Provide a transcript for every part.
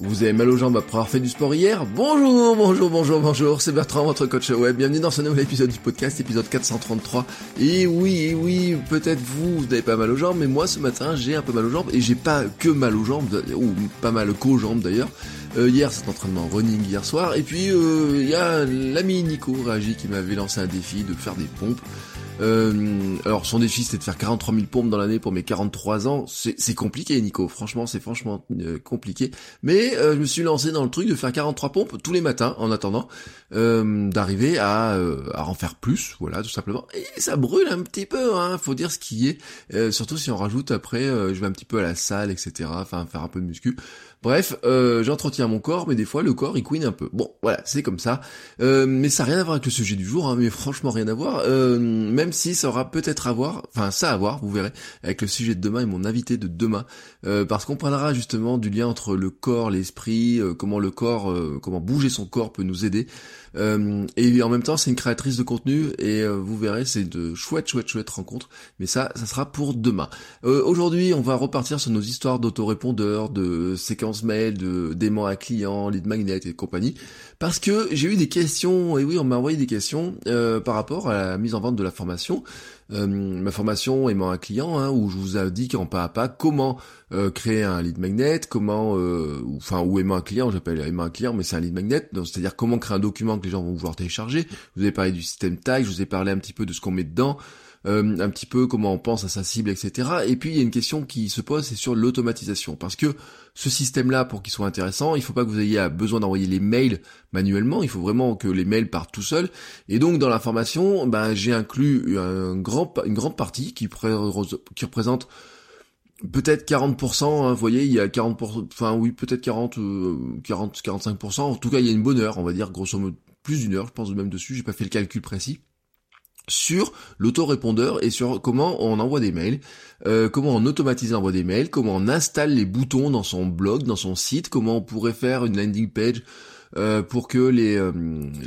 Vous avez mal aux jambes après avoir fait du sport hier Bonjour, bonjour, bonjour, bonjour, c'est Bertrand, votre coach web. Bienvenue dans ce nouvel épisode du podcast, épisode 433. Et oui, et oui, peut-être vous, vous n'avez pas mal aux jambes, mais moi ce matin j'ai un peu mal aux jambes, et j'ai pas que mal aux jambes, ou pas mal qu'aux jambes d'ailleurs. Euh, hier, c'est entraînement running hier soir, et puis euh, il y a l'ami Nico Ragi qui m'avait lancé un défi de faire des pompes. Euh, alors son défi c'était de faire 43 000 pompes dans l'année pour mes 43 ans. C'est compliqué Nico, franchement c'est franchement euh, compliqué. Mais euh, je me suis lancé dans le truc de faire 43 pompes tous les matins en attendant d'arriver à, à en faire plus, voilà tout simplement. Et ça brûle un petit peu, hein, faut dire ce qui est. surtout si on rajoute après, je vais un petit peu à la salle, etc. Enfin faire un peu de muscu. Bref, euh, j'entretiens mon corps, mais des fois le corps il couine un peu. Bon, voilà, c'est comme ça. Euh, mais ça n'a rien à voir avec le sujet du jour, hein, mais franchement rien à voir. Euh, même si ça aura peut-être à voir, enfin ça à voir, vous verrez, avec le sujet de demain et mon invité de demain, parce qu'on parlera justement du lien entre le corps, l'esprit, comment le corps, comment bouger son corps peut nous aider. Euh, et en même temps, c'est une créatrice de contenu et euh, vous verrez, c'est de chouettes, chouettes, chouettes rencontres. Mais ça, ça sera pour demain. Euh, aujourd'hui, on va repartir sur nos histoires d'autorépondeurs, de séquences mail, de d'aimants à clients, lead magnet et compagnie. Parce que j'ai eu des questions, et oui, on m'a envoyé des questions par rapport à la mise en vente de la formation. Euh, ma formation aimant un client, hein, où je vous indique en pas à pas comment euh, créer un lead magnet, comment, euh, enfin, ou aimant un client, j'appelle aimant un client, mais c'est un lead magnet, c'est-à-dire comment créer un document que les gens vont vouloir télécharger. Vous ai parlé du système tag, je vous ai parlé un petit peu de ce qu'on met dedans. Euh, un petit peu comment on pense à sa cible, etc. Et puis il y a une question qui se pose, c'est sur l'automatisation, parce que ce système-là, pour qu'il soit intéressant, il faut pas que vous ayez besoin d'envoyer les mails manuellement, il faut vraiment que les mails partent tout seuls. Et donc dans la formation, ben, j'ai inclus une grande partie qui, qui représente peut-être 40%, hein, vous voyez, il y a 40%, enfin oui, peut-être 40, 40, 45%, en tout cas il y a une bonne heure, on va dire, grosso modo, plus d'une heure, je pense même dessus, j'ai pas fait le calcul précis sur l'autorépondeur et sur comment on envoie des mails, euh, comment on automatise l'envoi des mails, comment on installe les boutons dans son blog, dans son site, comment on pourrait faire une landing page euh, pour que les, euh,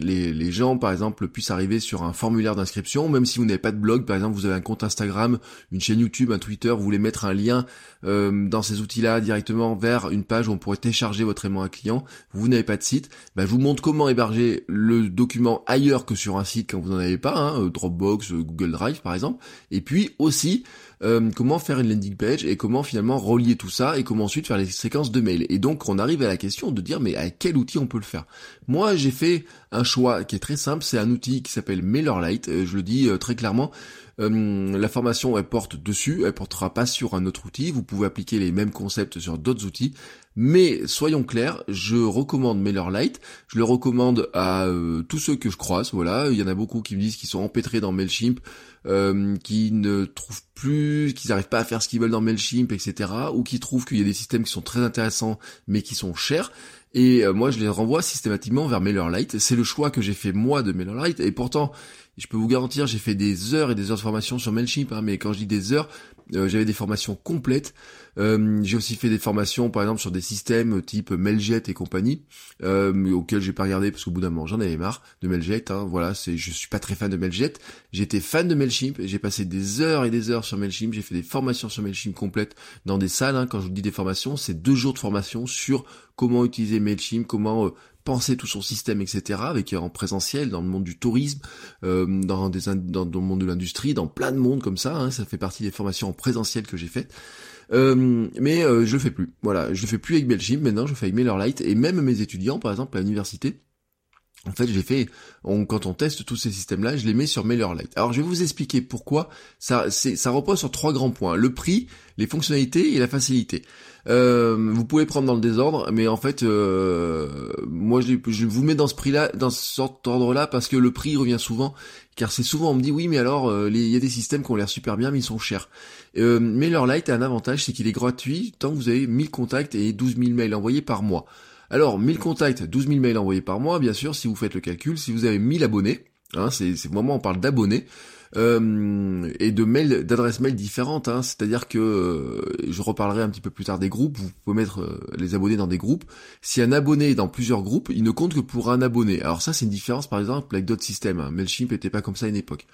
les, les, gens, par exemple, puissent arriver sur un formulaire d'inscription, même si vous n'avez pas de blog, par exemple, vous avez un compte Instagram, une chaîne YouTube, un Twitter, vous voulez mettre un lien euh, dans ces outils-là directement vers une page où on pourrait télécharger votre aimant à client, vous n'avez pas de site, bah, je vous montre comment héberger le document ailleurs que sur un site quand vous n'en avez pas, hein, Dropbox, Google Drive par exemple, et puis aussi euh, comment faire une landing page et comment finalement relier tout ça et comment ensuite faire les séquences de mails. Et donc on arrive à la question de dire mais à quel outil on peut le faire? Moi j'ai fait un choix qui est très simple, c'est un outil qui s'appelle MailerLite, euh, je le dis euh, très clairement. la formation elle porte dessus, elle portera pas sur un autre outil. Vous pouvez appliquer les mêmes concepts sur d'autres outils, mais soyons clairs, je recommande MailerLite. Je le recommande à tous ceux que je croise. Voilà, il y en a beaucoup qui me disent qu'ils sont empêtrés dans Mailchimp, euh, qui ne trouvent plus, qu'ils n'arrivent pas à faire ce qu'ils veulent dans Mailchimp, etc. Ou qui trouvent qu'il y a des systèmes qui sont très intéressants mais qui sont chers. Et euh, moi, je les renvoie systématiquement vers MailerLite. C'est le choix que j'ai fait moi de MailerLite. Et pourtant, je peux vous garantir, j'ai fait des heures et des heures de formation sur Mailchimp. Hein, mais quand je dis des heures, euh, j'avais des formations complètes. Euh, j'ai aussi fait des formations, par exemple, sur des systèmes type Mailjet et compagnie, euh, auxquels j'ai pas regardé parce qu'au bout d'un moment j'en avais marre de Mailjet. Hein, voilà, c'est, je suis pas très fan de Mailjet. J'étais fan de Mailchimp. J'ai passé des heures et des heures sur Mailchimp. J'ai fait des formations sur Mailchimp complètes dans des salles. Hein, quand je vous dis des formations, c'est deux jours de formation sur comment utiliser Mailchimp, comment euh, penser tout son système, etc. avec en présentiel dans le monde du tourisme, euh, dans, des, dans, le monde de l'industrie, dans plein de monde comme ça. Hein, ça fait partie des formations en présentiel que j'ai faites. Euh, mais euh, je le fais plus. Voilà, je le fais plus avec Belgium. Maintenant, je fais avec MailerLite et même mes étudiants, par exemple à l'université. En fait, j'ai fait, quand on teste tous ces systèmes-là, je les mets sur MailerLite. Alors, je vais vous expliquer pourquoi. Ça, repose sur trois grands points le prix, les fonctionnalités et la facilité. Euh, vous pouvez prendre dans le désordre, mais en fait, euh, moi, je, vous mets dans ce prix-là, dans ce ordre-là, parce que le prix revient souvent, car c'est souvent on me dit oui, mais alors, euh, il y a des systèmes qui ont l'air super bien, mais ils sont chers. MailerLite a un avantage, c'est qu'il est gratuit tant que vous avez 1000 contacts et 12 000 mails envoyés par mois. Alors, 1000 contacts, 12 000 mails envoyés par mois, bien sûr, si vous faites le calcul, si vous avez 1000 abonnés, hein, c'est moment où on parle d'abonnés, euh, et de mails, d'adresses mail différentes. Hein, C'est-à-dire que euh, je reparlerai un petit peu plus tard des groupes. Vous pouvez mettre euh, les abonnés dans des groupes. Si un abonné est dans plusieurs groupes, il ne compte que pour un abonné. Alors ça, c'est une différence par exemple avec d'autres systèmes. Hein. Mailchimp n'était pas comme ça à une époque.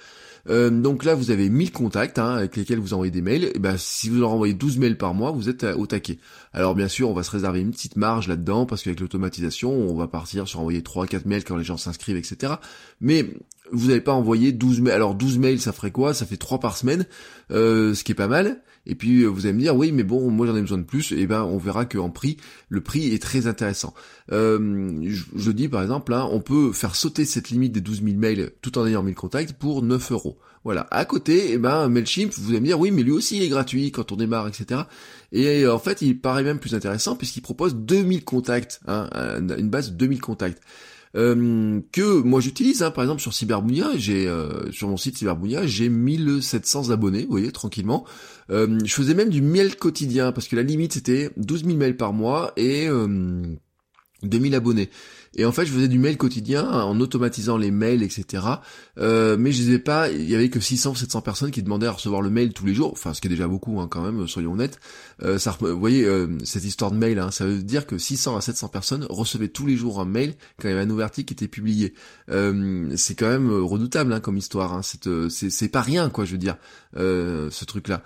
Donc là, vous avez 1000 contacts hein, avec lesquels vous envoyez des mails. Et ben, si vous leur envoyez 12 mails par mois, vous êtes au taquet. Alors bien sûr, on va se réserver une petite marge là-dedans parce qu'avec l'automatisation, on va partir sur envoyer 3-4 mails quand les gens s'inscrivent, etc. Mais vous n'avez pas envoyé 12 mails. Alors 12 mails, ça ferait quoi? Ça fait 3 par semaine, euh, ce qui est pas mal. Et puis euh, vous allez me dire, oui, mais bon, moi j'en ai besoin de plus. Et ben on verra qu'en prix, le prix est très intéressant. Euh, je, dis par exemple, hein, on peut faire sauter cette limite des 12 000 mails tout en ayant 1000 contacts pour 9 euros. Voilà. À côté, eh ben Mailchimp, vous allez me dire, oui, mais lui aussi il est gratuit quand on démarre, etc. Et en fait, il paraît même plus intéressant puisqu'il propose 2000 contacts, hein, une base de 2000 contacts. Euh, que moi j'utilise. Hein, par exemple sur Cyberbounia, j'ai euh, sur mon site Cyberbounia, j'ai 1700 abonnés, vous voyez, tranquillement. Euh, je faisais même du mail quotidien parce que la limite c'était 12 000 mails par mois et 2000 abonnés. Et en fait, je faisais du mail quotidien en automatisant les mails, etc. Euh, mais je disais pas, il y avait que 600 ou 700 personnes qui demandaient à recevoir le mail tous les jours. Enfin, ce qui est déjà beaucoup, hein, quand même, soyons honnêtes. Euh, ça, vous voyez, euh, cette histoire de mail, hein, ça veut dire que 600 à 700 personnes recevaient tous les jours un mail quand il y avait un nouvel article qui était publié. Euh, c'est quand même redoutable hein, comme histoire. Hein. C'est pas rien, quoi, je veux dire, ce truc-là.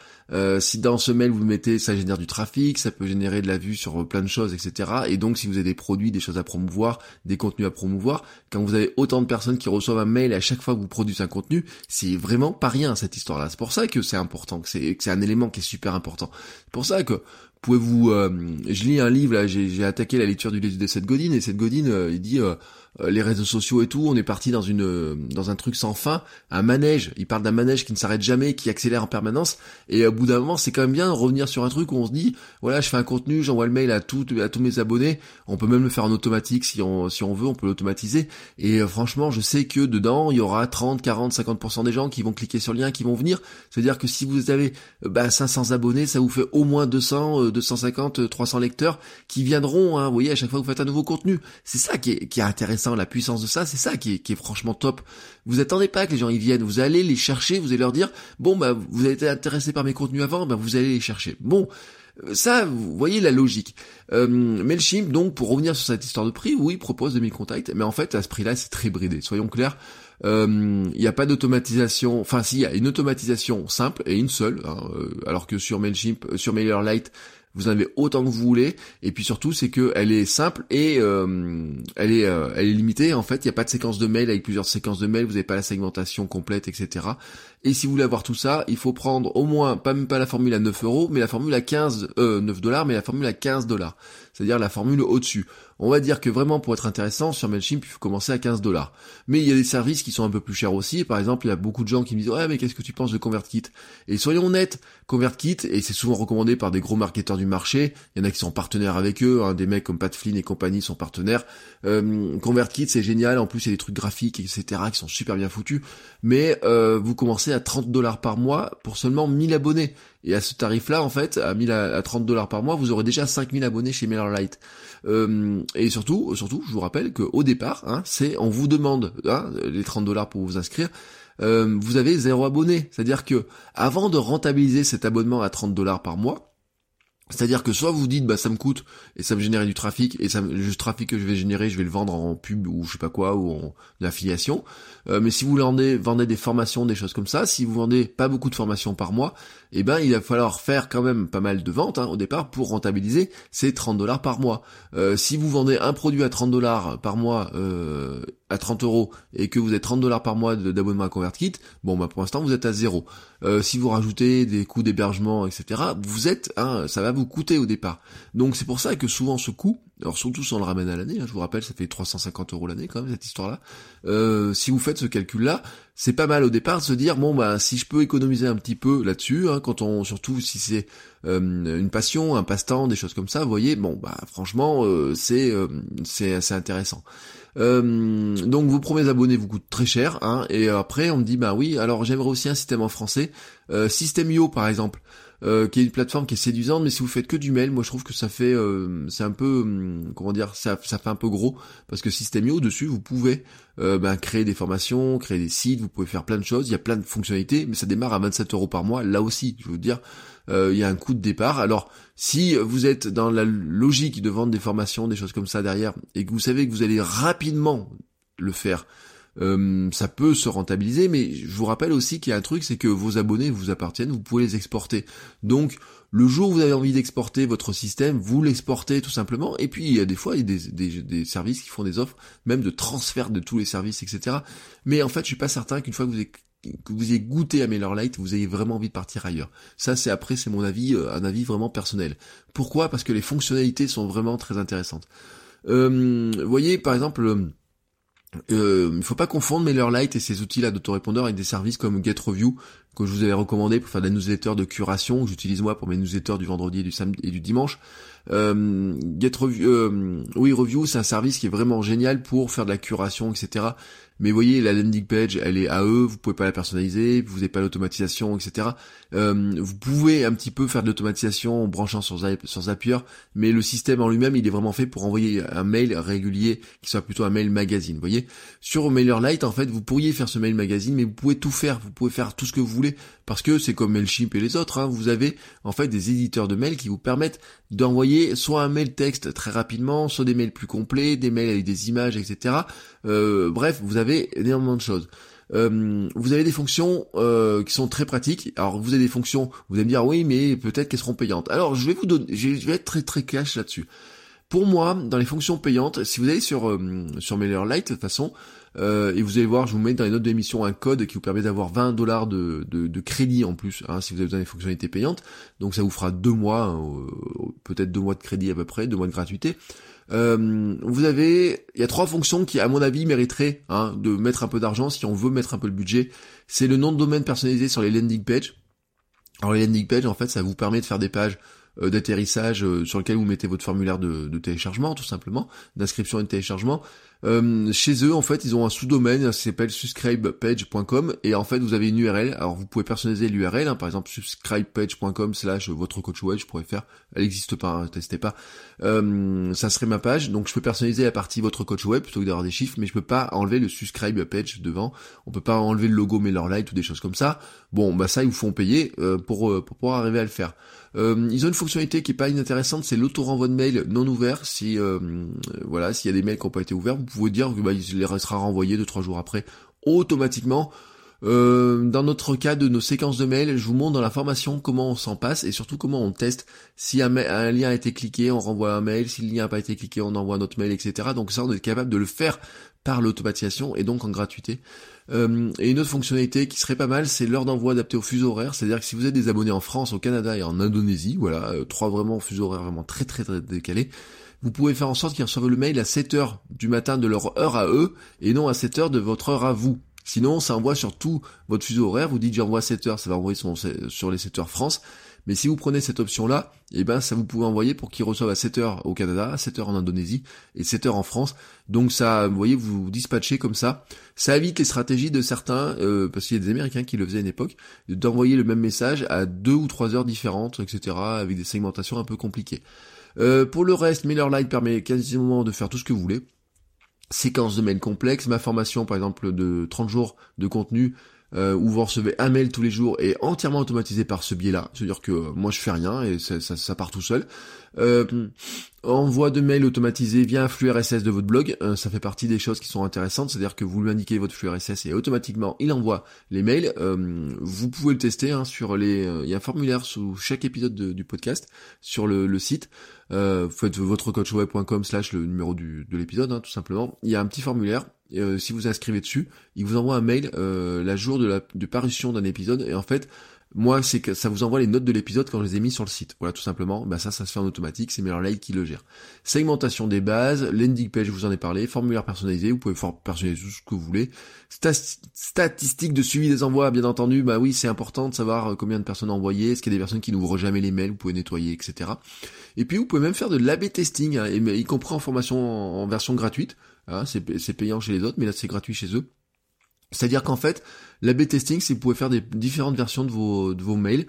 si dans ce mail vous mettez, ça génère du trafic, ça peut générer de la vue sur plein de choses, etc. Et donc, si vous avez des produits, des choses à promouvoir, des contenus à promouvoir, quand vous avez autant de personnes qui reçoivent un mail à chaque fois que vous produisez un contenu, c'est vraiment pas rien cette histoire-là. C'est pour ça que c'est important, que c'est, c'est un élément qui est super important. C'est pour ça que pouvez-vous, euh, je lis un livre là, j'ai, attaqué la lecture du livre de Seth Godin et Seth Godin euh, il dit euh, les réseaux sociaux et tout, on est parti dans une euh, dans un truc sans fin, un manège. Il parle d'un manège qui ne s'arrête jamais, qui accélère en permanence. Et au bout d'un moment, c'est quand même bien revenir sur un truc où on se dit, voilà, je fais un contenu, j'envoie le mail à tout, à tous mes abonnés. On peut même le faire en automatique si on si on veut, on peut l'automatiser. Et euh, franchement, je sais que dedans, il y aura 30, 40, 50% des gens qui vont cliquer sur le lien, qui vont venir. C'est-à-dire que si vous avez bah, 500 abonnés, ça vous fait au moins 200, 250, 300 lecteurs qui viendront. Hein, vous voyez, à chaque fois que vous faites un nouveau contenu, c'est ça qui est, qui est intéressant la puissance de ça, c'est ça qui est, franchement top. Vous attendez pas que les gens y viennent, vous allez les chercher, vous allez leur dire, bon bah vous avez été intéressé par mes contenus avant, bah vous allez les chercher. Bon, euh, ça, vous voyez la logique. Euh, Mailchimp, donc, pour revenir sur cette histoire de prix, oui, propose 2000 contacts, mais en fait, à ce prix-là, c'est très bridé. Soyons clairs, euh, il n'y a pas d'automatisation, enfin, si, y a une automatisation simple et une seule, hein, euh, alors que sur Mailchimp, sur MailerLite, vous en avez autant que vous voulez. Et puis surtout c'est que elle est simple et euh, elle est euh, elle est limitée. En fait il n'y a pas de séquence de mail. Avec plusieurs séquences de mail vous n'avez pas la segmentation complète etc et si vous voulez avoir tout ça il faut prendre au moins pas même pas la formule à 9 euros mais la formule à 15 euh, 9 dollars mais la formule à 15 dollars c'est-à-dire la formule au-dessus on va dire que vraiment pour être intéressant sur Mailchimp, il faut commencer à 15 dollars. Mais il y a des services qui sont un peu plus chers aussi. Par exemple, il y a beaucoup de gens qui me disent ouais mais qu'est-ce que tu penses de ConvertKit? Et soyons honnêtes, ConvertKit et c'est souvent recommandé par des gros marketeurs du marché. Il y en a qui sont partenaires avec eux, hein, des mecs comme Pat Flynn et compagnie sont partenaires. Euh, ConvertKit c'est génial. En plus il y a des trucs graphiques etc qui sont super bien foutus. Mais euh, vous commencez à 30 dollars par mois pour seulement 1000 abonnés. Et à ce tarif-là, en fait, à 1000 à 30 dollars par mois, vous aurez déjà 5000 abonnés chez MailerLite. Euh, et surtout, surtout, je vous rappelle qu'au départ, hein, c'est on vous demande hein, les 30 dollars pour vous inscrire. Euh, vous avez zéro abonné. C'est-à-dire que avant de rentabiliser cet abonnement à 30 dollars par mois, c'est-à-dire que soit vous dites bah ça me coûte et ça me génère du trafic et ça le trafic que je vais générer je vais le vendre en pub ou je sais pas quoi ou en affiliation. Euh, mais si vous vendez, des formations, des choses comme ça, si vous vendez pas beaucoup de formations par mois, eh ben il va falloir faire quand même pas mal de ventes hein, au départ pour rentabiliser ces 30 dollars par mois. Euh, si vous vendez un produit à 30 dollars par mois euh, à 30 euros et que vous êtes 30 dollars par mois d'abonnement à ConvertKit, bon bah pour l'instant vous êtes à zéro. Euh, si vous rajoutez des coûts d'hébergement, etc., vous êtes, hein, ça va vous coûter au départ. Donc c'est pour ça que souvent ce coût alors surtout si on le ramène à l'année, hein, je vous rappelle, ça fait 350 euros l'année quand même cette histoire-là. Euh, si vous faites ce calcul-là, c'est pas mal au départ de se dire bon bah si je peux économiser un petit peu là-dessus, hein, quand on surtout si c'est euh, une passion, un passe-temps, des choses comme ça, vous voyez, bon bah franchement euh, c'est c'est assez intéressant. donc vos premiers abonnés vous coûtent très cher, hein, et après on me dit bah oui, alors j'aimerais aussi un système en français, System.io par exemple. Euh, qui est une plateforme qui est séduisante, mais si vous faites que du mail, moi je trouve que ça fait, euh, c'est un peu, hum, comment dire, ça, ça fait un peu gros, parce que Systemio dessus, vous pouvez euh, ben, créer des formations, créer des sites, vous pouvez faire plein de choses, il y a plein de fonctionnalités, mais ça démarre à 27 euros par mois, là aussi, je veux dire, il y a un coût de départ. Alors, si vous êtes dans la logique de vendre des formations, des choses comme ça derrière, et que vous savez que vous allez rapidement le faire, euh, ça peut se rentabiliser, mais je vous rappelle aussi qu'il y a un truc, c'est que vos abonnés vous appartiennent, vous pouvez les exporter. Donc le jour où vous avez envie d'exporter votre système, vous l'exportez tout simplement. Et puis il y a des fois il y a des, services qui font des offres, même de transfert de tous les services, etc. Mais en fait, je suis pas certain qu'une fois que vous avez que vous ayez goûté à MailerLite, vous ayez vraiment envie de partir ailleurs. Ça, c'est après, c'est mon avis, euh, un avis vraiment personnel. Pourquoi? Parce que les fonctionnalités sont vraiment très intéressantes. Euh, vous voyez, par exemple, euh, il ne faut pas confondre MailerLite et ces outils-là d'autorépondeur avec des services comme GetReview que je vous avais recommandé pour faire des newsletters de curation que j'utilise moi pour mes newsletters du vendredi et du samedi et du dimanche. Euh, GetReview, euh, oui Review, c'est un service qui est vraiment génial pour faire de la curation, etc. Mais vous voyez, la landing page, elle est à eux, vous pouvez pas la personnaliser, vous n'avez pas l'automatisation, etc. Euh, vous pouvez un petit peu faire de l'automatisation en branchant sur, sur Zapier, mais le système en lui-même, il est vraiment fait pour envoyer un mail régulier qui soit plutôt un mail magazine. Vous voyez, sur MailerLite, en fait, vous pourriez faire ce mail magazine, mais vous pouvez tout faire, vous pouvez faire tout ce que vous voulez, parce que c'est comme Mailchimp et les autres. Hein, vous avez en fait des éditeurs de mails qui vous permettent d'envoyer soit un mail texte très rapidement, soit des mails plus complets, des mails avec des images, etc. Euh, bref, vous avez énormément de choses. Euh, vous avez des fonctions euh, qui sont très pratiques. Alors vous avez des fonctions, vous allez me dire oui, mais peut-être qu'elles seront payantes. Alors je vais vous donner, je vais être très très cash là-dessus. Pour moi, dans les fonctions payantes, si vous allez sur euh, sur MailerLite de toute façon, euh, et vous allez voir, je vous mets dans les notes d'émission un code qui vous permet d'avoir 20 dollars de, de, crédit en plus, hein, si vous avez besoin des fonctionnalités payantes. Donc ça vous fera deux mois, hein, peut-être deux mois de crédit à peu près, deux mois de gratuité. Euh, vous avez, il y a trois fonctions qui, à mon avis, mériteraient hein, de mettre un peu d'argent si on veut mettre un peu le budget. C'est le nom de domaine personnalisé sur les landing pages. Alors les landing pages, en fait, ça vous permet de faire des pages euh, d'atterrissage sur lequel vous mettez votre formulaire de, de téléchargement, tout simplement, d'inscription et de téléchargement. Euh, chez eux, en fait, ils ont un sous-domaine qui s'appelle subscribepage.com et en fait, vous avez une URL. Alors, vous pouvez personnaliser l'URL, hein, par exemple subscribepage.com slash votre coach web, je pourrais faire. Elle n'existe pas, hein, testez pas. Euh, ça serait ma page, donc je peux personnaliser la partie votre coach web plutôt que d'avoir des chiffres, mais je peux pas enlever le subscribe page devant. On peut pas enlever le logo MailerLite ou des choses comme ça. Bon, bah ça, ils vous font payer euh, pour, pour pouvoir arriver à le faire. Euh, ils ont une fonctionnalité qui est pas inintéressante, c'est l'auto-renvoi de mail non ouvert. Si euh, voilà, s'il y a des mails qui n'ont pas été ouverts, pouvez dire que bah, il restera renvoyé deux trois jours après automatiquement. Euh, dans notre cas de nos séquences de mails, je vous montre dans la formation comment on s'en passe et surtout comment on teste. Si un, lien a été cliqué, on renvoie un mail. Si le lien n'a pas été cliqué, on envoie un autre mail, etc. Donc ça, on est capable de le faire par l'automatisation et donc en gratuité. Euh, et une autre fonctionnalité qui serait pas mal, c'est l'heure d'envoi adaptée au fuseau horaire. C'est-à-dire que si vous êtes des abonnés en France, au Canada et en Indonésie, voilà, euh, trois vraiment fuseaux horaires vraiment très très très décalés, vous pouvez faire en sorte qu'ils reçoivent le mail à 7 heures du matin de leur heure à eux et non à 7 heures de votre heure à vous. Sinon, ça envoie sur tout votre fuseau horaire. Vous dites j'envoie 7 heures, ça va envoyer sur les 7 heures France. Mais si vous prenez cette option-là, eh ben ça vous pouvez envoyer pour qu'ils reçoivent à 7 heures au Canada, 7 heures en Indonésie et 7 heures en France. Donc ça, vous voyez, vous dispatchez comme ça. Ça évite les stratégies de certains, euh, parce qu'il y a des Américains qui le faisaient à une époque, d'envoyer le même message à deux ou trois heures différentes, etc., avec des segmentations un peu compliquées. Euh, pour le reste, MailerLite permet quasiment de faire tout ce que vous voulez. Séquence de mails complexes, ma formation par exemple de 30 jours de contenu euh, où vous recevez un mail tous les jours et entièrement automatisé par ce biais-là. C'est-à-dire que euh, moi je fais rien et ça, ça, part tout seul. Euh, envoi de mail automatisé via un flux RSS de votre blog, euh, ça fait partie des choses qui sont intéressantes, c'est-à-dire que vous lui indiquez votre flux RSS et automatiquement il envoie les mails. vous pouvez le tester hein, sur les, il y a un formulaire sous chaque épisode du podcast sur le, site. vous faites votrecoachweb.com slash le numéro du, de l'épisode, hein, tout simplement. Il y a un petit formulaire euh, si vous inscrivez dessus, il vous envoie un mail euh, la jour de la de parution d'un épisode. Et en fait moi, c'est que ça vous envoie les notes de l'épisode quand je les ai mis sur le site. Voilà, tout simplement. Ben ça, ça se fait en automatique. C'est MailerLite qui le gère. Segmentation des bases, landing page, je vous en ai parlé, formulaire personnalisé. Vous pouvez personnaliser tout ce que vous voulez. Statistiques de suivi des envois, bien entendu. Bah oui, c'est important de savoir euh, combien de personnes envoyées. Est-ce qu'il y a des personnes qui n'ouvrent jamais les mails? Vous pouvez nettoyer, etc. Et puis, vous pouvez même faire de l'AB testing, hein, y compris en formation en, version gratuite. Hein, c'est payant chez les autres, mais là, c'est gratuit chez eux. C'est-à-dire qu'en fait, l'AB testing, c'est vous pouvez faire des différentes versions de vos, de vos mails.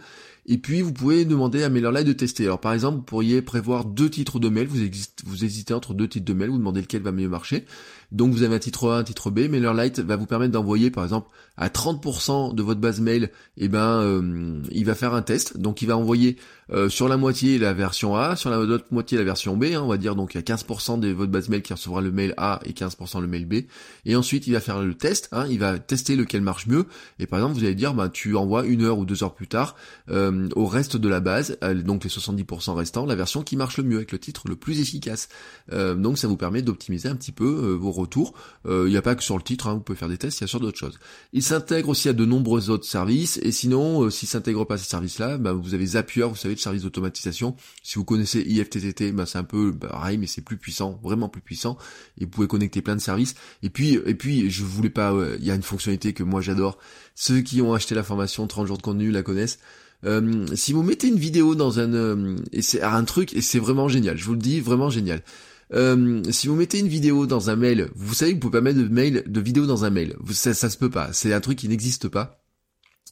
Et puis, vous pouvez demander à MailerLite de tester. Alors, par exemple, vous pourriez prévoir deux titres de mail. Vous, vous hésitez entre deux titres de mail. Vous demandez lequel va mieux marcher. Donc, vous avez un titre A, un titre B. MailerLite va vous permettre d'envoyer, par exemple, à 30% de votre base mail, eh ben, euh, il va faire un test. Donc, il va envoyer euh, sur la moitié la version A, sur la moitié la version B, hein, on va dire. Donc, il y a 15% de votre base mail qui recevra le mail A et 15% le mail B. Et ensuite, il va faire le test. Hein, il va tester lequel marche mieux. Et par exemple, vous allez dire, bah, tu envoies une heure ou deux heures plus tard euh, au reste de la base, donc les 70% restants, la version qui marche le mieux avec le titre le plus efficace. donc, ça vous permet d'optimiser un petit peu vos retour. Euh, il n'y a pas que sur le titre, hein, vous pouvez faire des tests, il y a sur d'autres choses. Il s'intègre aussi à de nombreux autres services, et sinon, euh, s'il s'intègre pas à ces services-là, bah, vous avez Zapier, vous savez, le service d'automatisation. Si vous connaissez IFTTT, bah, c'est un peu pareil, mais c'est plus puissant, vraiment plus puissant, et vous pouvez connecter plein de services. Et puis, et puis, je voulais pas, il y a une fonctionnalité que moi j'adore. Ceux qui ont acheté la formation 30 jours de contenu la connaissent. Euh, si vous mettez une vidéo dans un et c'est un truc et c'est vraiment génial, je vous le dis vraiment génial. Euh, si vous mettez une vidéo dans un mail, vous savez que vous pouvez pas mettre de mail, de vidéo dans un mail. Ça, ça se peut pas. C'est un truc qui n'existe pas.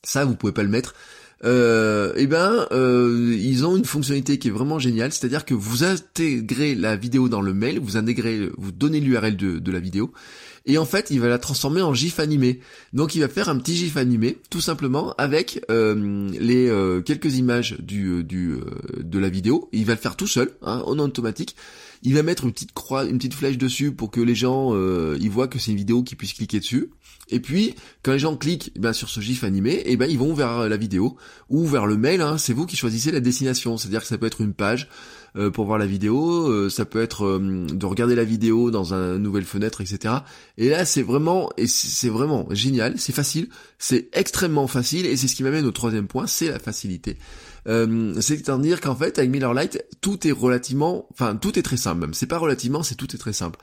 Ça, vous pouvez pas le mettre. Euh, eh ben, euh, ils ont une fonctionnalité qui est vraiment géniale, c'est-à-dire que vous intégrez la vidéo dans le mail, vous intégrez, vous donnez l'URL de, de la vidéo, et en fait, il va la transformer en GIF animé. Donc, il va faire un petit GIF animé, tout simplement, avec euh, les euh, quelques images du, du de la vidéo. Il va le faire tout seul, hein, en automatique. Il va mettre une petite croix, une petite flèche dessus pour que les gens euh, ils voient que c'est une vidéo qu'ils puissent cliquer dessus. Et puis, quand les gens cliquent eh ben, sur ce gif animé, eh ben, ils vont vers la vidéo ou vers le mail. Hein, c'est vous qui choisissez la destination. C'est-à-dire que ça peut être une page euh, pour voir la vidéo, euh, ça peut être euh, de regarder la vidéo dans une nouvelle fenêtre, etc. Et là, c'est vraiment, et c'est vraiment génial. C'est facile, c'est extrêmement facile, et c'est ce qui m'amène au troisième point, c'est la facilité. C'est-à-dire qu'en fait, avec MailerLite, tout est relativement, enfin, tout est très simple même. C'est pas relativement, c'est tout est très simple.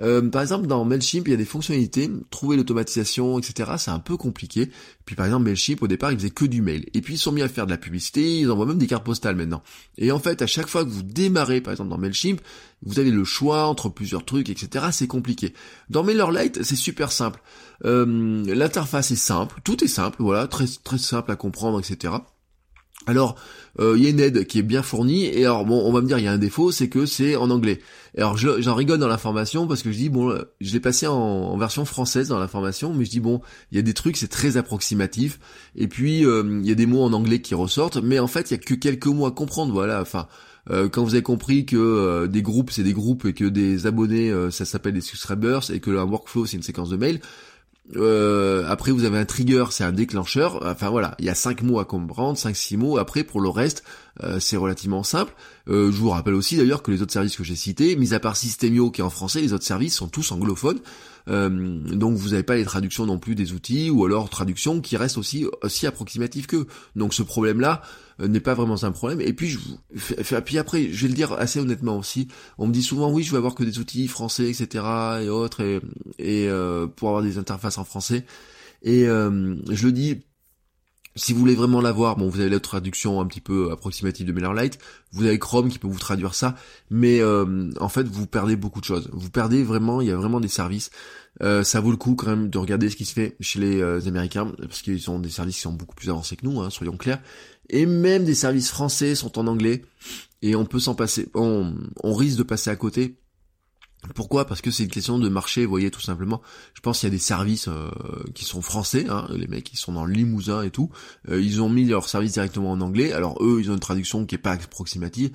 Euh, par exemple, dans Mailchimp, il y a des fonctionnalités, trouver l'automatisation, etc. C'est un peu compliqué. Puis par exemple, Mailchimp, au départ, ils faisaient que du mail. Et puis ils sont mis à faire de la publicité, ils envoient même des cartes postales maintenant. Et en fait, à chaque fois que vous démarrez, par exemple, dans Mailchimp, vous avez le choix entre plusieurs trucs, etc. C'est compliqué. Dans MailerLite, c'est super simple. Euh, l'interface est simple, tout est simple, voilà, très très simple à comprendre, etc. Alors, euh, il y a une aide qui est bien fournie, et alors bon, on va me dire il y a un défaut, c'est que c'est en anglais. Alors j'en rigole dans la formation parce que je dis bon, je l'ai passé en, version française dans la formation, mais je dis bon, il y a des trucs, c'est très approximatif, et puis euh, il y a des mots en anglais qui ressortent, mais en fait il y a que quelques mots à comprendre, voilà. Enfin, euh, quand vous avez compris que des groupes c'est des groupes et que des abonnés ça s'appelle des subscribers et que un workflow c'est une séquence de mails, euh, après, vous avez un trigger, c'est un déclencheur. Enfin voilà, il y a cinq mots à comprendre, cinq six mots. Après, pour le reste, euh, c'est relativement simple. Euh, je vous rappelle aussi d'ailleurs que les autres services que j'ai cités, mis à part Systemio qui est en français, les autres services sont tous anglophones. donc vous n'avez pas les traductions non plus des outils, ou alors traductions qui restent aussi aussi approximatives qu'eux. Donc ce problème-là, euh, n'est pas vraiment un problème. Et puis, je, puis après, je vais le dire assez honnêtement aussi, on me dit souvent oui, je vais avoir que des outils français, etc. et autres, et, et euh, pour avoir des interfaces en français. Et euh, je le dis si vous voulez vraiment l'avoir, bon, vous avez la traduction un petit peu approximative de MailerLite, vous avez Chrome qui peut vous traduire ça, mais en fait, vous perdez beaucoup de choses. Vous perdez vraiment, il y a vraiment des services. ça vaut le coup quand même de regarder ce qui se fait chez les Américains, parce qu'ils ont des services qui sont beaucoup plus avancés que nous, hein, soyons clairs et même des services français sont en anglais et on peut s'en passer, on, risque de passer à côté. Pourquoi? Parce que c'est une question de marché, vous voyez, tout simplement. Je pense qu'il y a des services euh, qui sont français, hein, les mecs qui sont dans le Limousin et tout. Euh, ils ont mis leur service directement en anglais. Alors eux, ils ont une traduction qui est pas approximative,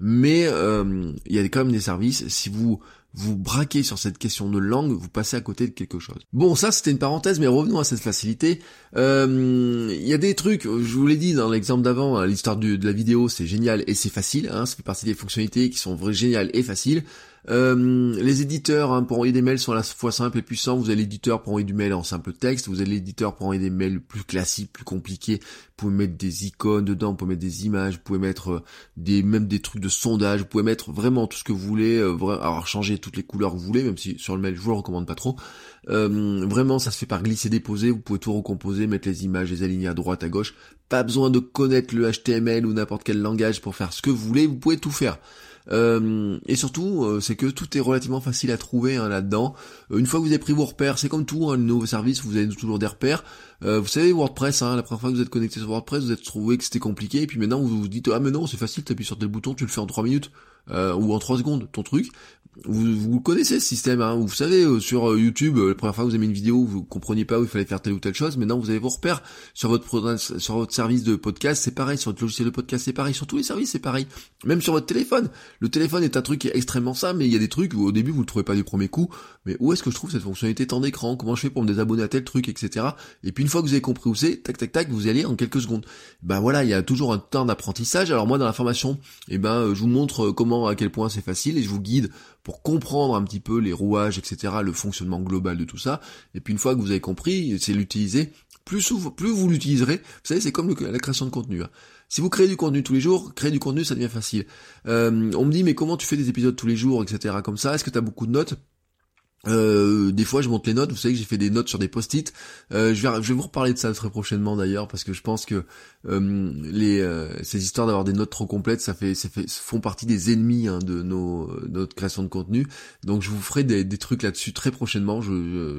mais euh, il y a quand même des services. Si vous vous braquez sur cette question de langue, vous passez à côté de quelque chose. Bon, ça c'était une parenthèse, mais revenons à cette facilité. Euh, il y a des trucs, je vous l'ai dit dans l'exemple d'avant, hein, l'histoire de la vidéo, c'est génial et c'est facile, hein, ça fait partie des fonctionnalités qui sont vraies géniales et faciles. Euh, les éditeurs hein, pour envoyer des mails sont à la fois simples et puissants. Vous avez l'éditeur pour envoyer du mail en simple texte. Vous avez l'éditeur pour envoyer des mails plus classiques, plus compliqués. Vous pouvez mettre des icônes dedans, vous pouvez mettre des images, vous pouvez mettre euh, des même des trucs de sondage. Vous pouvez mettre vraiment tout ce que vous voulez. Euh, alors changer toutes les couleurs que vous voulez, même si sur le mail je vous le recommande pas trop. Vraiment, ça se fait par glisser déposer. Vous pouvez tout recomposer, mettre les images, les aligner à droite, à gauche. Pas besoin de connaître le HTML ou n'importe quel langage pour faire ce que vous voulez. Vous pouvez tout faire. Euh, et surtout, euh, c'est que tout est relativement facile à trouver hein, là-dedans. Euh, une fois que vous avez pris vos repères, c'est comme tout, hein, le nouveau service, vous avez toujours des repères. vous savez, WordPress, hein, la première fois que vous êtes connecté sur WordPress, vous êtes trouvé que c'était compliqué, et puis maintenant vous vous dites, ah mais non, c'est facile, tu appuies sur tel bouton, tu le fais en 3 minutes. ou en 3 secondes, ton truc vous, vous connaissez ce système, hein. vous savez, euh, sur euh, YouTube, euh, la première fois que vous avez mis une vidéo, vous compreniez pas où il fallait faire telle ou telle chose, maintenant vous avez vos repères. Sur votre, sur votre service de podcast, c'est pareil, sur votre logiciel de podcast, c'est pareil, sur tous les services, c'est pareil. Même sur votre téléphone. Le téléphone est un truc qui est extrêmement simple, mais il y a des trucs où au début vous le trouvez pas du premier coup, mais où est-ce que je trouve cette fonctionnalité temps d'écran, comment je fais pour me désabonner à tel truc, etc. Et puis une fois que vous avez compris où c'est, tac tac tac, vous y allez en quelques secondes. Ben voilà, il y a toujours un temps d'apprentissage. Alors moi dans la formation, eh ben je vous montre comment, à quel point c'est facile, et je vous guide pour comprendre un petit peu les rouages, etc., le fonctionnement global de tout ça. Et puis une fois que vous avez compris, c'est l'utiliser. Plus, souvent, plus vous l'utiliserez, vous savez, c'est comme la création de contenu. Hein. Si vous créez du contenu tous les jours, créer du contenu, ça devient facile. Euh, on me dit, mais comment tu fais des épisodes tous les jours, etc., comme ça? Est-ce que tu as beaucoup de notes? Euh, des fois je monte les notes, vous savez que j'ai fait des notes sur des post-it. Euh, je, vais, je vais vous reparler de ça très prochainement d'ailleurs parce que je pense que euh, les euh, ces histoires d'avoir des notes trop complètes, ça fait, ça fait font partie des ennemis hein, de nos notre création de contenu. Donc je vous ferai des, des trucs là-dessus très prochainement. Je,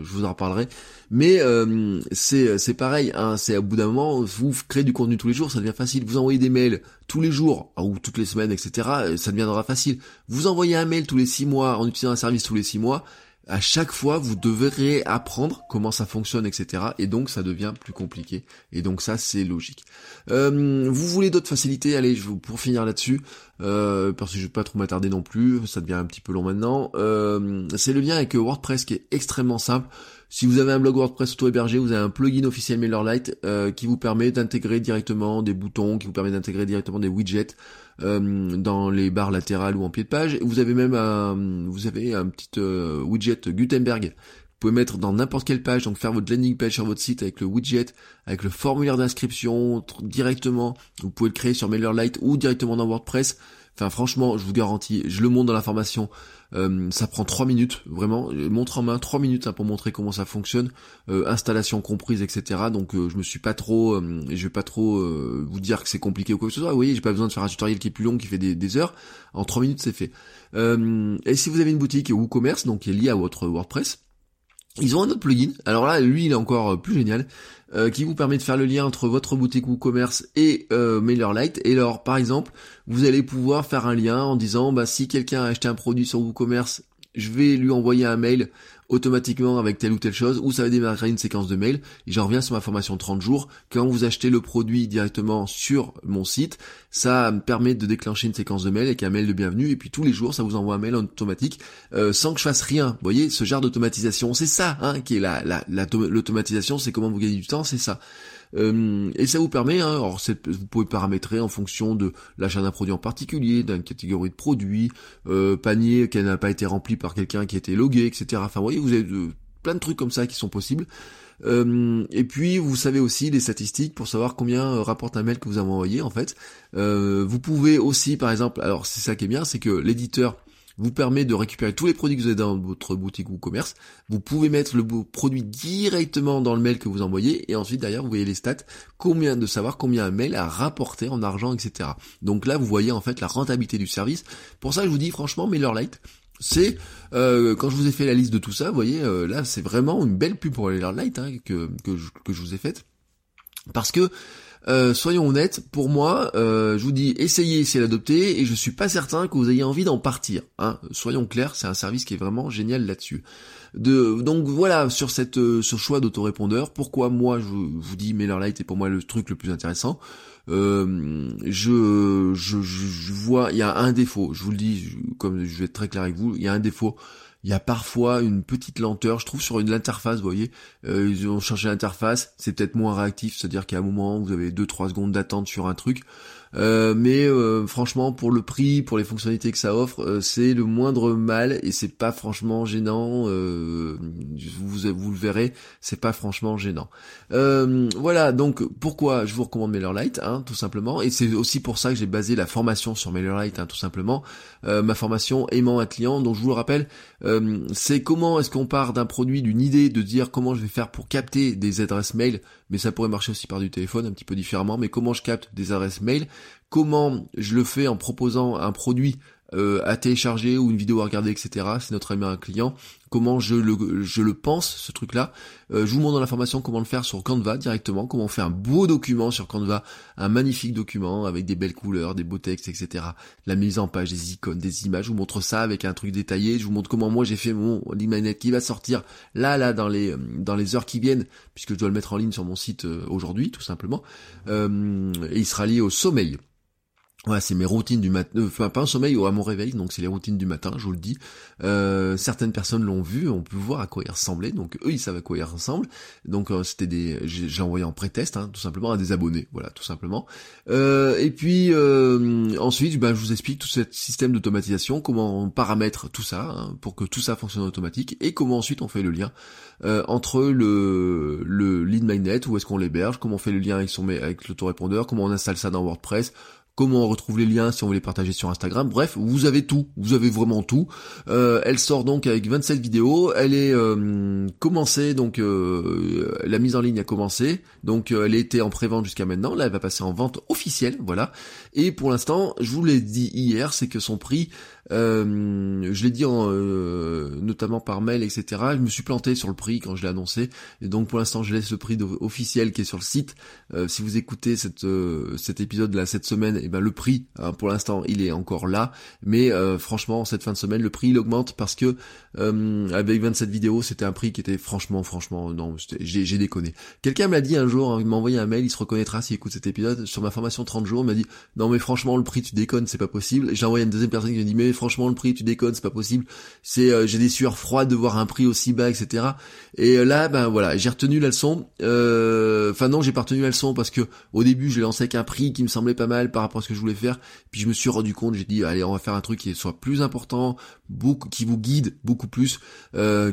je, vous en reparlerai. Mais euh, c'est c'est pareil. Hein, c'est au bout d'un moment, vous créez du contenu tous les jours, ça devient facile. Vous envoyez des mails tous les jours ou toutes les semaines, etc. Ça deviendra facile. Vous envoyez un mail tous les six mois en utilisant un service tous les six mois à chaque fois, vous devrez apprendre comment ça fonctionne, etc. Et donc, ça devient plus compliqué. Et donc, ça, c'est logique. Euh, vous voulez d'autres facilités? Allez, je pour finir là-dessus, euh, parce que je vais pas trop m'attarder non plus, ça devient un petit peu long maintenant. Euh, c'est le lien avec WordPress qui est extrêmement simple. Si vous avez un blog WordPress auto-hébergé, vous avez un plugin officiel MailerLite euh, qui vous permet d'intégrer directement des boutons, qui vous permet d'intégrer directement des widgets euh, dans les barres latérales ou en pied de page. Vous avez même un, vous avez un petit euh, widget Gutenberg. Vous pouvez mettre dans n'importe quelle page, donc faire votre landing page sur votre site avec le widget, avec le formulaire d'inscription directement. Vous pouvez le créer sur MailerLite ou directement dans WordPress. Enfin franchement, je vous garantis, je le montre dans la formation, euh, ça prend 3 minutes, vraiment, montre en main 3 minutes hein, pour montrer comment ça fonctionne, euh, installation comprise, etc. Donc euh, je me suis pas trop, je vais pas trop vous dire que c'est compliqué ou quoi que ce soit. Vous voyez, j'ai pas besoin de faire un tutoriel qui est plus long, qui fait des, des heures. En 3 minutes c'est fait. et si vous avez une boutique ou commerce, donc qui est liée à votre WordPress, ils ont un autre plugin. Alors là, lui, il est encore plus génial. Euh, qui vous permet de faire le lien entre votre boutique ou commerce et euh, MailerLite. Et alors, par exemple, vous allez pouvoir faire un lien en disant, bah, si quelqu'un a acheté un produit sur WooCommerce, je vais lui envoyer un mail automatiquement avec telle ou telle chose, ou ça va démarrer une séquence de mails. Et j'en reviens sur ma formation 30 jours. Quand vous achetez le produit directement sur mon site, ça me permet de déclencher une séquence de mails avec un mail de bienvenue. Et puis tous les jours, ça vous envoie un mail en automatique euh, sans que je fasse rien. Vous voyez, ce genre d'automatisation, c'est ça hein, qui est la, la, l'automatisation, c'est comment vous gagnez du temps, c'est ça. Euh, et ça vous permet, hein, alors vous pouvez paramétrer en fonction de l'achat d'un produit en particulier, d'une catégorie de produits, euh, panier qui n'a pas été rempli par quelqu'un qui été logué, etc. Enfin, vous voyez, vous avez plein de trucs comme ça qui sont possibles. Euh, et puis vous savez aussi les statistiques pour savoir combien rapporte un mail que vous avez envoyé en fait. vous pouvez aussi par exemple, alors c'est ça qui est bien, c'est que l'éditeur vous permet de récupérer tous les produits que vous avez dans votre boutique ou commerce. Vous pouvez mettre le produit directement dans le mail que vous envoyez et ensuite derrière vous voyez les stats, combien de savoir combien un mail a rapporté en argent, etc. Donc là vous voyez en fait la rentabilité du service. Pour ça je vous dis franchement MailerLite, c'est euh, quand je vous ai fait la liste de tout ça, vous voyez euh, là c'est vraiment une belle pub pour MailerLite hein, que, que, que je vous ai faite parce que euh, soyons honnêtes, pour moi, euh, je vous dis, essayez, essayez d'adopter, et je suis pas certain que vous ayez envie d'en partir. Hein. Soyons clairs, c'est un service qui est vraiment génial là-dessus. De, donc voilà, sur cette, euh, ce choix d'autorépondeur, pourquoi moi je, vous dis MailerLite est pour moi le truc le plus intéressant. je, je, je vois, il y a un défaut, je vous le dis, comme je vais être très clair avec vous, il y a un défaut il y a parfois une petite lenteur, je trouve, sur une l'interface, vous voyez. Euh, ils ont changé l'interface, c'est peut-être moins réactif, c'est-à-dire qu'à un moment, vous avez 2-3 secondes d'attente sur un truc. Euh, mais euh, franchement, pour le prix, pour les fonctionnalités que ça offre, euh, c'est le moindre mal et c'est pas franchement gênant. vous, le verrez, c'est pas franchement gênant. voilà, donc pourquoi je vous recommande MailerLite, hein, tout simplement. Et c'est aussi pour ça que j'ai basé la formation sur MailerLite, hein, tout simplement. ma formation aimant un client, donc je vous le rappelle, c'est comment est-ce qu'on part d'un produit, d'une idée, de dire comment je vais faire pour capter des adresses mail, mais ça pourrait marcher aussi par du téléphone un petit peu différemment, mais comment je capte des adresses mail, comment je le fais en proposant un produit euh, à télécharger ou une vidéo à regarder, etc. C'est notre ami un client. Comment je le, je le pense, ce truc-là. Euh, je vous montre dans la formation comment le faire sur Canva directement, comment on fait un beau document sur Canva, un magnifique document avec des belles couleurs, des beaux textes, etc. La mise en page, des icônes, des images. Je vous montre ça avec un truc détaillé. Je vous montre comment moi j'ai fait mon l'email qui va sortir là, là, dans les, dans les heures qui viennent, puisque je dois le mettre en ligne sur mon site euh, aujourd'hui, tout simplement. et il sera lié au sommeil. Voilà, c'est mes routines du matin, euh, enfin pas un sommeil ou à mon réveil, donc c'est les routines du matin, je vous le dis. Euh, certaines personnes l'ont vu, on peut voir à quoi il ressemblait, donc eux ils savent à quoi ils ressemblent. Donc euh, c'était des, j'ai envoyé en pré-test, hein, tout simplement à des abonnés, voilà, tout simplement. et puis ensuite, ben, je vous explique tout ce système d'automatisation, comment on paramètre tout ça hein, pour que tout ça fonctionne automatique, et comment ensuite on fait le lien entre le le lead magnet, où est-ce qu'on l'héberge, comment on fait le lien avec son avec l'autorépondeur, comment on installe ça dans WordPress comment on retrouve les liens si on veut les partager sur Instagram. Bref, vous avez tout, vous avez vraiment tout. Euh, elle sort donc avec 27 vidéos. Elle est euh, commencée, donc euh, la mise en ligne a commencé. Donc elle était en pré-vente jusqu'à maintenant. Là, elle va passer en vente officielle, voilà. Et pour l'instant, je vous l'ai dit hier, c'est que son prix euh, je l'ai dit en, euh, notamment par mail, etc. Je me suis planté sur le prix quand je l'ai annoncé. Et donc pour l'instant, je laisse le prix officiel qui est sur le site. Euh, si vous écoutez cette, cet épisode là cette semaine, et eh ben le prix, hein, pour l'instant, il est encore là. Mais franchement, cette fin de semaine, le prix il augmente parce que avec 27 vidéos, c'était un prix qui était franchement, franchement, non, j'ai déconné. Quelqu'un m'a dit un jour, hein, il m'a envoyé un mail, il se reconnaîtra s'il écoute cet épisode sur ma formation 30 jours, il m'a dit non mais franchement le prix tu déconnes, c'est pas possible. J'ai envoyé une deuxième personne qui m'a dit mais franchement le prix, tu déconnes, c'est pas possible. C'est euh, j'ai des sueurs froides de voir un prix aussi bas, etc. Et euh, là, ben voilà, j'ai retenu la leçon. Euh, enfin non, j'ai pas retenu la leçon parce que au début, j'ai lancé avec un prix qui me semblait pas mal par rapport à ce que je voulais faire. Puis je me suis rendu compte, j'ai dit allez, on va faire un truc qui soit plus important, beaucoup, qui vous guide beaucoup plus,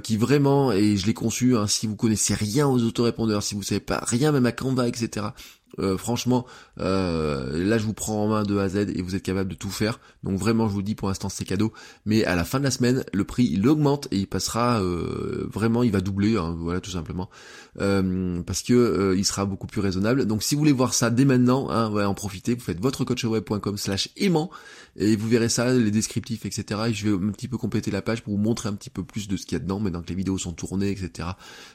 qui vraiment et je l'ai conçu. Hein, si vous connaissez rien aux autorépondeurs, si vous savez pas rien même à Canva, etc. Franchement, euh, là je vous prends en main de A à Z et vous êtes capable de tout faire. Donc vraiment, je vous dis pour l'instant c'est cadeau. Mais à la fin de la semaine, le prix il augmente et il passera euh, vraiment, il va doubler, hein, voilà tout simplement, parce que il sera beaucoup plus raisonnable. Donc si vous voulez voir ça dès maintenant, hein, en profiter. Vous faites votre coachweb.com/slash aimant et vous verrez ça, les descriptifs, etc. Et je vais un petit peu compléter la page pour vous montrer un petit peu plus de ce qu'il y a dedans, maintenant que les vidéos sont tournées, etc.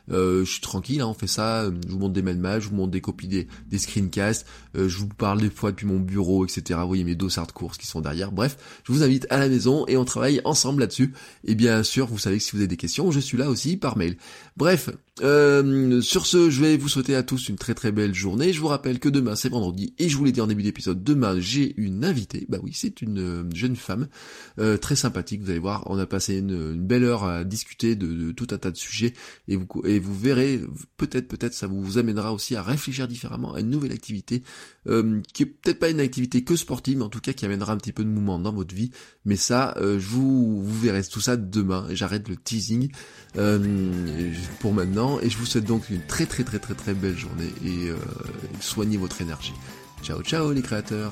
je suis tranquille, hein, on fait ça. Je vous montre des mails je vous montre des copies des, des screencast, euh, je vous parle des fois depuis mon bureau, etc. Vous voyez mes dossards de qui sont derrière. Je vous invite à la maison et on travaille ensemble là-dessus. Et bien sûr, vous savez que si vous avez des questions, je suis là aussi par mail. Bref, euh, sur ce, je vais vous souhaiter à tous une très très belle journée. Je vous rappelle que demain c'est vendredi et je vous l'ai dit en début d'épisode, demain j'ai une invitée. Bah oui, c'est une euh, jeune femme très sympathique. Vous allez voir, on a passé une, belle heure à discuter de, tout un tas de sujets et vous et vous verrez peut-être peut-être ça vous amènera aussi à réfléchir différemment à une nouvelle activité euh, qui est peut-être pas une activité que sportive, mais en tout cas qui amènera un petit peu de mouvement dans votre vie. Mais ça, euh, je vous, vous verrez tout ça demain. J'arrête le teasing euh, pour maintenant et je vous souhaite donc une très très très très très belle journée et soignez votre énergie. Ciao ciao les créateurs.